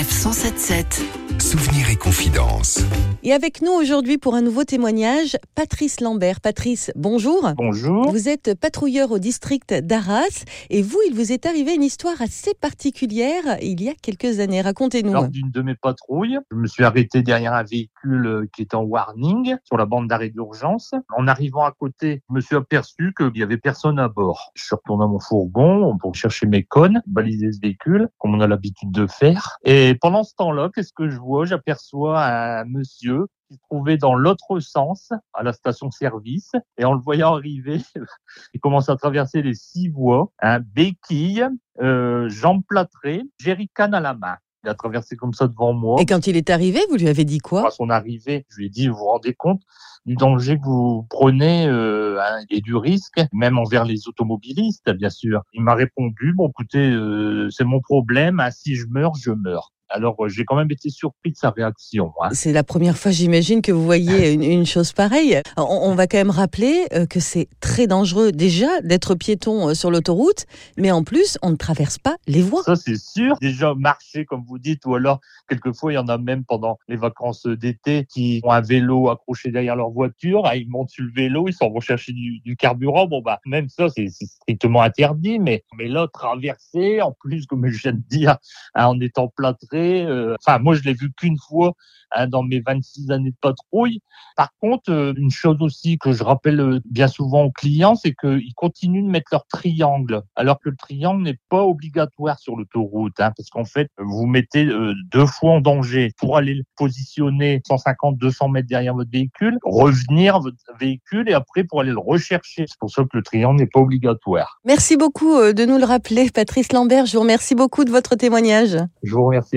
Sanef 177. Souvenirs et confidences. Et avec nous aujourd'hui pour un nouveau témoignage, Patrice Lambert. Patrice, bonjour. Bonjour. Vous êtes patrouilleur au district d'Arras et vous, il vous est arrivé une histoire assez particulière il y a quelques années. Racontez-nous. Lors d'une de mes patrouilles, je me suis arrêté derrière un véhicule qui est en warning sur la bande d'arrêt d'urgence. En arrivant à côté, je me suis aperçu qu'il y avait personne à bord. Je suis retourné à mon fourgon pour chercher mes cônes, baliser ce véhicule, comme on a l'habitude de faire. Et pendant ce temps-là, qu'est-ce que je vois J'aperçois un monsieur qui se trouvait dans l'autre sens, à la station-service, et en le voyant arriver, il commence à traverser les six voies, un béquille, euh, jambes plâtrées, jerrycan à la main. Il a traversé comme ça devant moi. Et quand il est arrivé, vous lui avez dit quoi? À son arrivée, je lui ai dit, vous vous rendez compte du danger que vous prenez euh, hein, et du risque, même envers les automobilistes, bien sûr. Il m'a répondu, bon, écoutez, euh, c'est mon problème, hein, si je meurs, je meurs. Alors, euh, j'ai quand même été surpris de sa réaction. Hein. C'est la première fois, j'imagine, que vous voyez une, une chose pareille. On, on, va quand même rappeler euh, que c'est très dangereux déjà d'être piéton euh, sur l'autoroute, mais en plus, on ne traverse pas les voies. Ça, c'est sûr. Déjà, marcher, comme vous dites, ou alors, quelquefois, il y en a même pendant les vacances d'été qui ont un vélo accroché derrière leur voiture. Ah, ils montent sur le vélo, ils s'en vont chercher du, du, carburant. Bon, bah, même ça, c'est strictement interdit. Mais, mais là, traverser, en plus, comme je viens de dire, hein, en étant plâtré, euh, enfin, moi, je l'ai vu qu'une fois hein, dans mes 26 années de patrouille. Par contre, euh, une chose aussi que je rappelle euh, bien souvent aux clients, c'est qu'ils continuent de mettre leur triangle, alors que le triangle n'est pas obligatoire sur l'autoroute, hein, parce qu'en fait, vous mettez deux fois en danger pour aller le positionner 150, 200 mètres derrière votre véhicule, revenir votre véhicule et après pour aller le rechercher. C'est pour ça que le triangle n'est pas obligatoire. Merci beaucoup de nous le rappeler, Patrice Lambert. Je vous remercie beaucoup de votre témoignage. Je vous remercie